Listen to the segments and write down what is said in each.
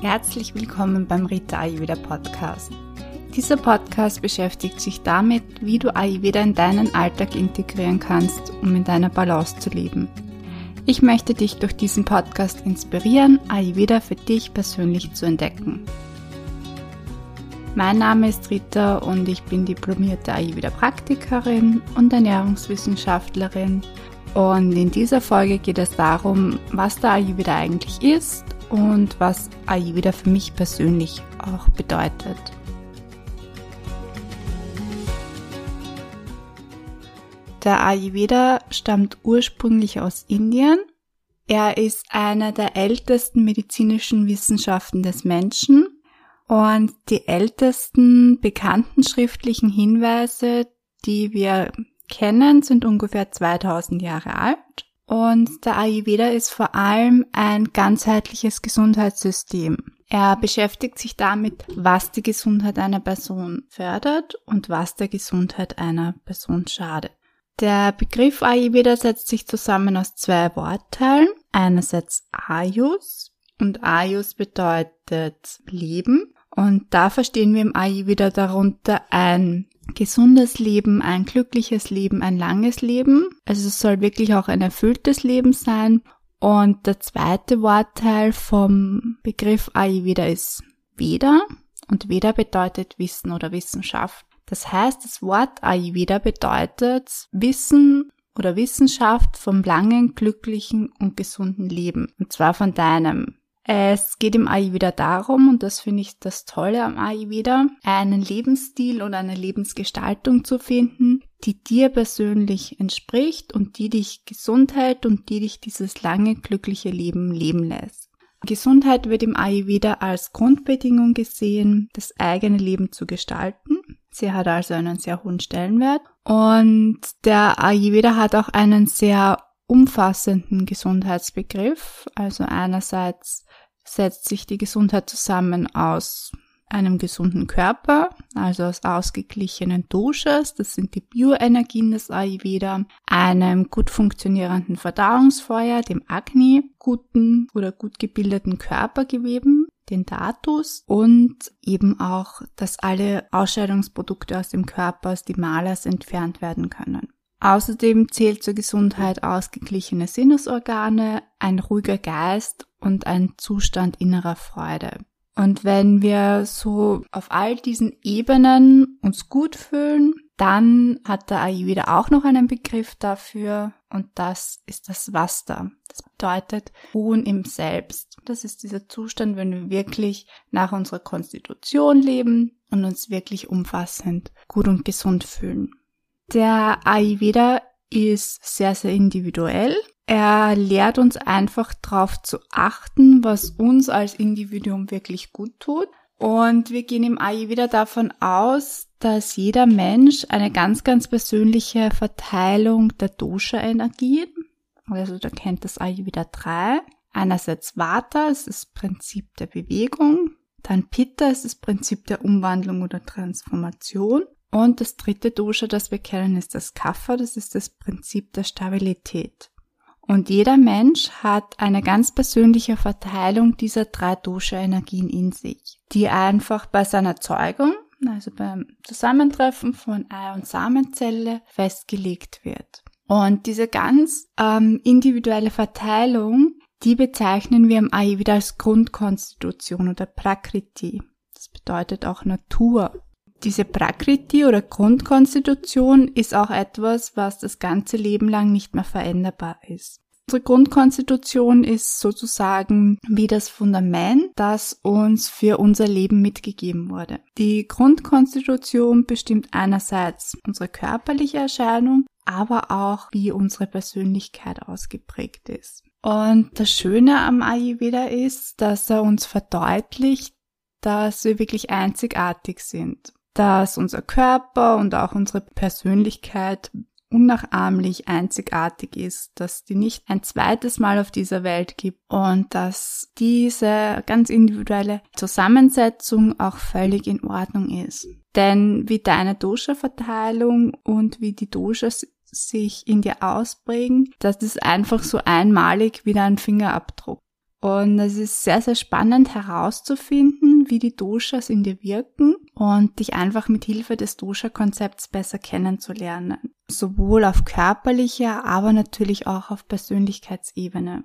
Herzlich willkommen beim Rita Ayurveda Podcast. Dieser Podcast beschäftigt sich damit, wie du Ayurveda in deinen Alltag integrieren kannst, um in deiner Balance zu leben. Ich möchte dich durch diesen Podcast inspirieren, Ayurveda für dich persönlich zu entdecken. Mein Name ist Rita und ich bin diplomierte Ayurveda-Praktikerin und Ernährungswissenschaftlerin. Und in dieser Folge geht es darum, was der Ayurveda eigentlich ist und was Ayurveda für mich persönlich auch bedeutet. Der Ayurveda stammt ursprünglich aus Indien. Er ist einer der ältesten medizinischen Wissenschaften des Menschen und die ältesten bekannten schriftlichen Hinweise, die wir kennen, sind ungefähr 2000 Jahre alt. Und der Ayurveda ist vor allem ein ganzheitliches Gesundheitssystem. Er beschäftigt sich damit, was die Gesundheit einer Person fördert und was der Gesundheit einer Person schadet. Der Begriff Ayurveda setzt sich zusammen aus zwei Wortteilen. Einerseits Ayus und Ayus bedeutet Leben und da verstehen wir im Ayurveda darunter ein gesundes Leben, ein glückliches Leben, ein langes Leben. Also es soll wirklich auch ein erfülltes Leben sein. Und der zweite Wortteil vom Begriff Ayurveda ist Veda. Und Veda bedeutet Wissen oder Wissenschaft. Das heißt, das Wort Ayurveda bedeutet Wissen oder Wissenschaft vom langen, glücklichen und gesunden Leben. Und zwar von deinem. Es geht im Ayurveda darum, und das finde ich das Tolle am Ayurveda, einen Lebensstil oder eine Lebensgestaltung zu finden, die dir persönlich entspricht und die dich gesund hält und die dich dieses lange, glückliche Leben leben lässt. Gesundheit wird im Ayurveda als Grundbedingung gesehen, das eigene Leben zu gestalten. Sie hat also einen sehr hohen Stellenwert und der Ayurveda hat auch einen sehr umfassenden Gesundheitsbegriff. Also einerseits setzt sich die Gesundheit zusammen aus einem gesunden Körper, also aus ausgeglichenen Doshas, das sind die Bioenergien des Ayurveda, einem gut funktionierenden Verdauungsfeuer, dem Agni, guten oder gut gebildeten Körpergeweben, den Datus und eben auch, dass alle Ausscheidungsprodukte aus dem Körper, aus die Malas entfernt werden können. Außerdem zählt zur Gesundheit ausgeglichene Sinnesorgane, ein ruhiger Geist und ein Zustand innerer Freude. Und wenn wir so auf all diesen Ebenen uns gut fühlen, dann hat der Ayurveda auch noch einen Begriff dafür und das ist das Vasta. Das bedeutet Ruhen im Selbst. Das ist dieser Zustand, wenn wir wirklich nach unserer Konstitution leben und uns wirklich umfassend gut und gesund fühlen. Der Ayurveda ist sehr, sehr individuell. Er lehrt uns einfach darauf zu achten, was uns als Individuum wirklich gut tut. Und wir gehen im Ayurveda davon aus, dass jeder Mensch eine ganz, ganz persönliche Verteilung der Dosha-Energien, also da kennt das Ayurveda drei. Einerseits Vata, ist das Prinzip der Bewegung. Dann Pitta ist das Prinzip der Umwandlung oder Transformation. Und das dritte Dosha, das wir kennen, ist das Kapha, das ist das Prinzip der Stabilität. Und jeder Mensch hat eine ganz persönliche Verteilung dieser drei Dosha-Energien in sich, die einfach bei seiner Zeugung, also beim Zusammentreffen von Ei- und Samenzelle, festgelegt wird. Und diese ganz ähm, individuelle Verteilung, die bezeichnen wir im Ayurveda als Grundkonstitution oder Prakriti. Das bedeutet auch Natur. Diese Prakriti oder Grundkonstitution ist auch etwas, was das ganze Leben lang nicht mehr veränderbar ist. Unsere Grundkonstitution ist sozusagen wie das Fundament, das uns für unser Leben mitgegeben wurde. Die Grundkonstitution bestimmt einerseits unsere körperliche Erscheinung, aber auch wie unsere Persönlichkeit ausgeprägt ist. Und das Schöne am Ayurveda ist, dass er uns verdeutlicht, dass wir wirklich einzigartig sind dass unser Körper und auch unsere Persönlichkeit unnachahmlich einzigartig ist, dass die nicht ein zweites Mal auf dieser Welt gibt und dass diese ganz individuelle Zusammensetzung auch völlig in Ordnung ist. Denn wie deine Dosha-Verteilung und wie die Doshas sich in dir ausprägen, das ist einfach so einmalig wie dein Fingerabdruck. Und es ist sehr, sehr spannend herauszufinden, wie die Doshas in dir wirken und dich einfach mit Hilfe des Dosha-Konzepts besser kennenzulernen. Sowohl auf körperlicher, aber natürlich auch auf Persönlichkeitsebene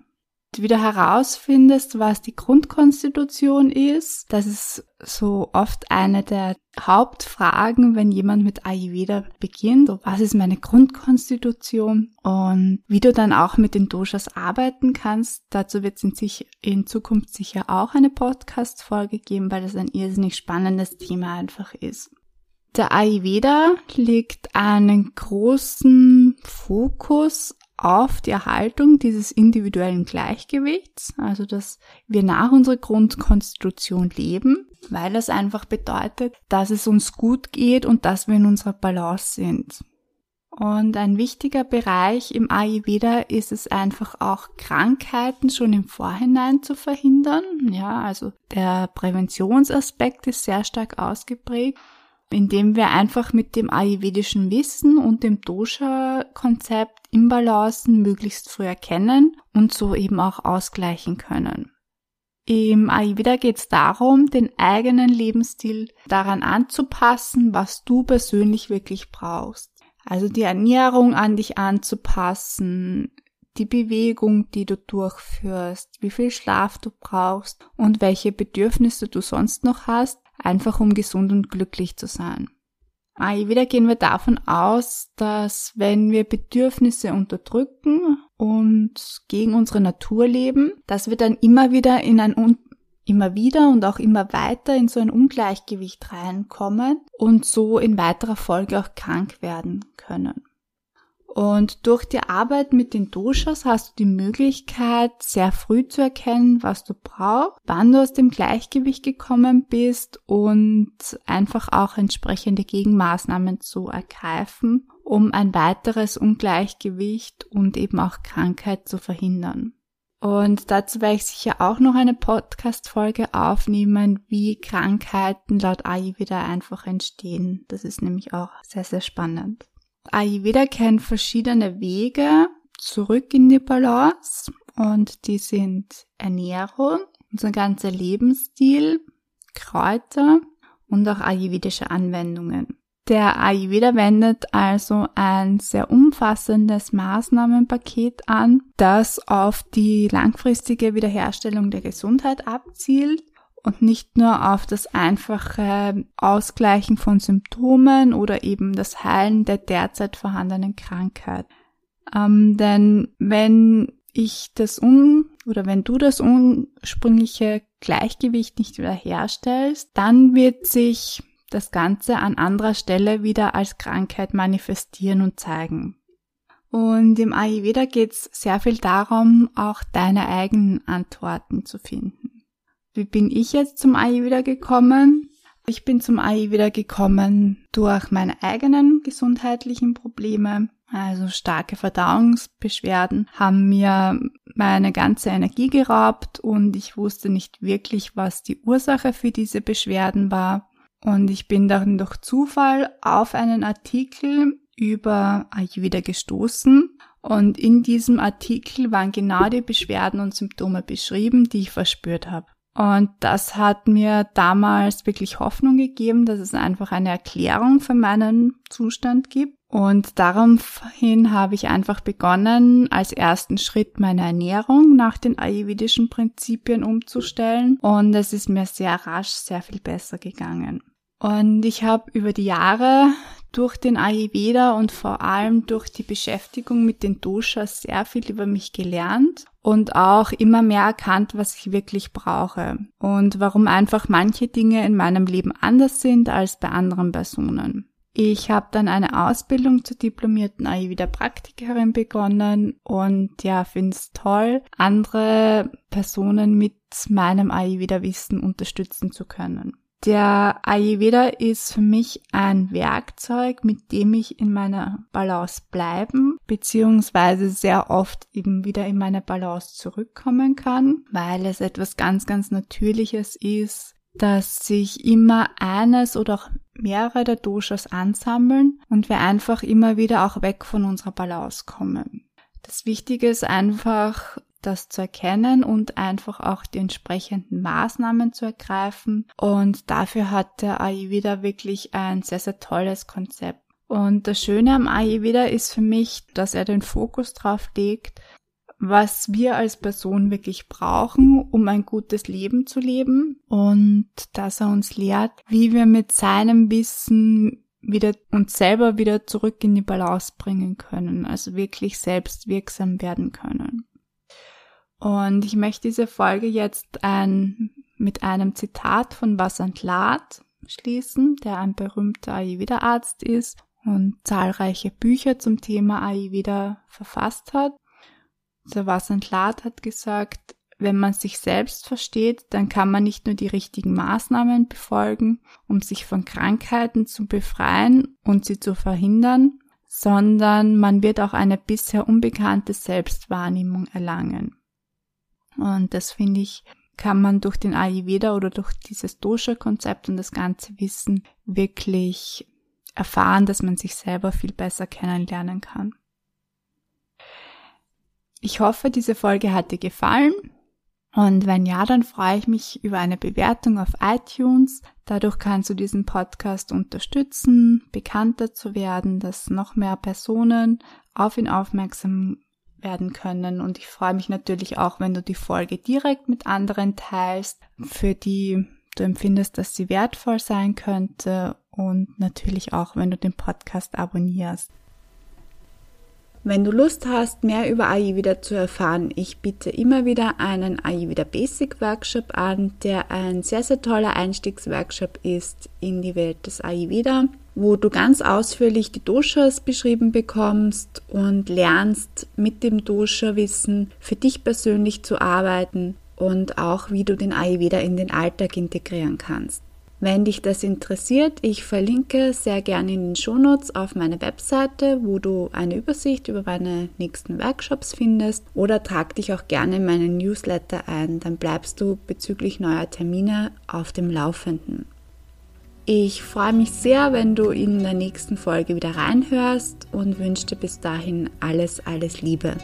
wieder herausfindest, was die Grundkonstitution ist. Das ist so oft eine der Hauptfragen, wenn jemand mit Ayurveda beginnt. So, was ist meine Grundkonstitution? Und wie du dann auch mit den Doshas arbeiten kannst. Dazu wird es in, in Zukunft sicher auch eine Podcast-Folge geben, weil das ein irrsinnig spannendes Thema einfach ist. Der Ayurveda legt einen großen Fokus auf die Erhaltung dieses individuellen Gleichgewichts, also dass wir nach unserer Grundkonstitution leben, weil das einfach bedeutet, dass es uns gut geht und dass wir in unserer Balance sind. Und ein wichtiger Bereich im Ayurveda ist es einfach auch Krankheiten schon im Vorhinein zu verhindern. Ja, also der Präventionsaspekt ist sehr stark ausgeprägt indem wir einfach mit dem ayurvedischen Wissen und dem Dosha-Konzept Imbalancen möglichst früh erkennen und so eben auch ausgleichen können. Im Ayurveda geht es darum, den eigenen Lebensstil daran anzupassen, was du persönlich wirklich brauchst. Also die Ernährung an dich anzupassen, die Bewegung, die du durchführst, wie viel Schlaf du brauchst und welche Bedürfnisse du sonst noch hast, einfach um gesund und glücklich zu sein. Wieder gehen wir davon aus, dass wenn wir Bedürfnisse unterdrücken und gegen unsere Natur leben, dass wir dann immer wieder in ein immer wieder und auch immer weiter in so ein Ungleichgewicht reinkommen und so in weiterer Folge auch krank werden können. Und durch die Arbeit mit den Doshas hast du die Möglichkeit, sehr früh zu erkennen, was du brauchst, wann du aus dem Gleichgewicht gekommen bist und einfach auch entsprechende Gegenmaßnahmen zu ergreifen, um ein weiteres Ungleichgewicht und eben auch Krankheit zu verhindern. Und dazu werde ich sicher auch noch eine Podcast-Folge aufnehmen, wie Krankheiten laut Ayurveda einfach entstehen. Das ist nämlich auch sehr, sehr spannend. Ayurveda kennt verschiedene Wege zurück in die Balance und die sind Ernährung, unser ganzer Lebensstil, Kräuter und auch ayurvedische Anwendungen. Der Ayurveda wendet also ein sehr umfassendes Maßnahmenpaket an, das auf die langfristige Wiederherstellung der Gesundheit abzielt und nicht nur auf das einfache Ausgleichen von Symptomen oder eben das Heilen der derzeit vorhandenen Krankheit. Ähm, denn wenn ich das un oder wenn du das ursprüngliche Gleichgewicht nicht wiederherstellst, dann wird sich das Ganze an anderer Stelle wieder als Krankheit manifestieren und zeigen. Und im Ayurveda geht es sehr viel darum, auch deine eigenen Antworten zu finden. Wie bin ich jetzt zum Ayurveda gekommen? Ich bin zum Ayurveda gekommen durch meine eigenen gesundheitlichen Probleme. Also starke Verdauungsbeschwerden haben mir meine ganze Energie geraubt und ich wusste nicht wirklich, was die Ursache für diese Beschwerden war. Und ich bin dann durch Zufall auf einen Artikel über Ayurveda gestoßen und in diesem Artikel waren genau die Beschwerden und Symptome beschrieben, die ich verspürt habe. Und das hat mir damals wirklich Hoffnung gegeben, dass es einfach eine Erklärung für meinen Zustand gibt. Und daraufhin habe ich einfach begonnen, als ersten Schritt meine Ernährung nach den ayurvedischen Prinzipien umzustellen. Und es ist mir sehr rasch sehr viel besser gegangen. Und ich habe über die Jahre durch den Ayurveda und vor allem durch die Beschäftigung mit den Doshas sehr viel über mich gelernt und auch immer mehr erkannt, was ich wirklich brauche und warum einfach manche Dinge in meinem Leben anders sind als bei anderen Personen. Ich habe dann eine Ausbildung zur diplomierten Ayurveda-Praktikerin begonnen und ja, finde es toll, andere Personen mit meinem Ayurveda-Wissen unterstützen zu können. Der Ayurveda ist für mich ein Werkzeug, mit dem ich in meiner Balance bleiben, beziehungsweise sehr oft eben wieder in meine Balance zurückkommen kann, weil es etwas ganz, ganz Natürliches ist, dass sich immer eines oder auch mehrere der Doshas ansammeln und wir einfach immer wieder auch weg von unserer Balance kommen. Das Wichtige ist einfach, das zu erkennen und einfach auch die entsprechenden Maßnahmen zu ergreifen. Und dafür hat der Ayurveda wirklich ein sehr, sehr tolles Konzept. Und das Schöne am Ayurveda ist für mich, dass er den Fokus drauf legt, was wir als Person wirklich brauchen, um ein gutes Leben zu leben und dass er uns lehrt, wie wir mit seinem Wissen wieder uns selber wieder zurück in die Balance bringen können, also wirklich selbst wirksam werden können. Und ich möchte diese Folge jetzt ein, mit einem Zitat von Vasant Lat schließen, der ein berühmter Ayurveda-Arzt ist und zahlreiche Bücher zum Thema Ayurveda verfasst hat. Der Vasant Lat hat gesagt, wenn man sich selbst versteht, dann kann man nicht nur die richtigen Maßnahmen befolgen, um sich von Krankheiten zu befreien und sie zu verhindern, sondern man wird auch eine bisher unbekannte Selbstwahrnehmung erlangen. Und das finde ich, kann man durch den Ayurveda oder durch dieses Dosha-Konzept und das ganze Wissen wirklich erfahren, dass man sich selber viel besser kennenlernen kann. Ich hoffe, diese Folge hat dir gefallen. Und wenn ja, dann freue ich mich über eine Bewertung auf iTunes. Dadurch kannst du diesen Podcast unterstützen, bekannter zu werden, dass noch mehr Personen auf ihn aufmerksam werden können. Und ich freue mich natürlich auch, wenn du die Folge direkt mit anderen teilst, für die du empfindest, dass sie wertvoll sein könnte. Und natürlich auch, wenn du den Podcast abonnierst. Wenn du Lust hast, mehr über Ayurveda zu erfahren, ich biete immer wieder einen Ayurveda Basic Workshop an, der ein sehr, sehr toller Einstiegsworkshop ist in die Welt des Ayurveda, wo du ganz ausführlich die Doshas beschrieben bekommst und lernst mit dem Dosha-Wissen für dich persönlich zu arbeiten und auch wie du den Ayurveda in den Alltag integrieren kannst. Wenn dich das interessiert, ich verlinke sehr gerne in den Shownotes auf meine Webseite, wo du eine Übersicht über meine nächsten Workshops findest oder trag dich auch gerne in meinen Newsletter ein, dann bleibst du bezüglich neuer Termine auf dem Laufenden. Ich freue mich sehr, wenn du in der nächsten Folge wieder reinhörst und wünsche dir bis dahin alles, alles Liebe.